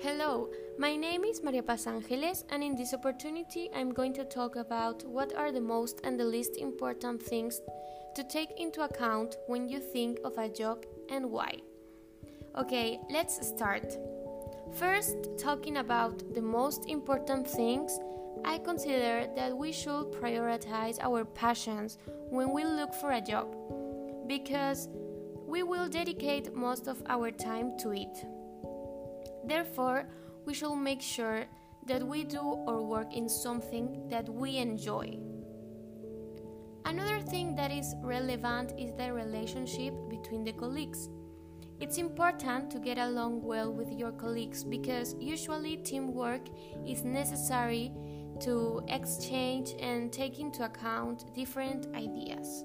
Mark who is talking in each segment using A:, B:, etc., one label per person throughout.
A: Hello, my name is Maria Paz Angeles, and in this opportunity, I'm going to talk about what are the most and the least important things to take into account when you think of a job and why. Okay, let's start. First, talking about the most important things, I consider that we should prioritize our passions when we look for a job because we will dedicate most of our time to it. Therefore, we should make sure that we do our work in something that we enjoy. Another thing that is relevant is the relationship between the colleagues. It's important to get along well with your colleagues because usually teamwork is necessary to exchange and take into account different ideas.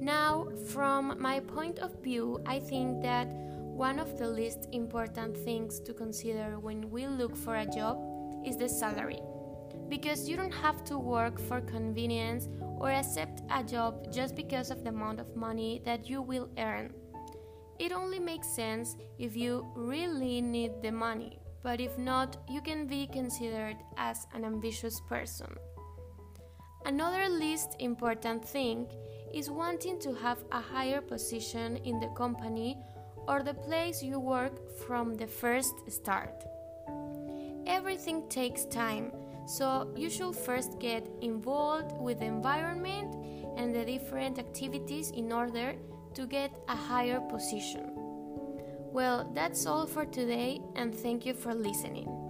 A: Now, from my point of view, I think that one of the least important things to consider when we look for a job is the salary. Because you don't have to work for convenience or accept a job just because of the amount of money that you will earn. It only makes sense if you really need the money, but if not, you can be considered as an ambitious person. Another least important thing is wanting to have a higher position in the company or the place you work from the first start. Everything takes time, so you should first get involved with the environment and the different activities in order to get a higher position. Well, that's all for today, and thank you for listening.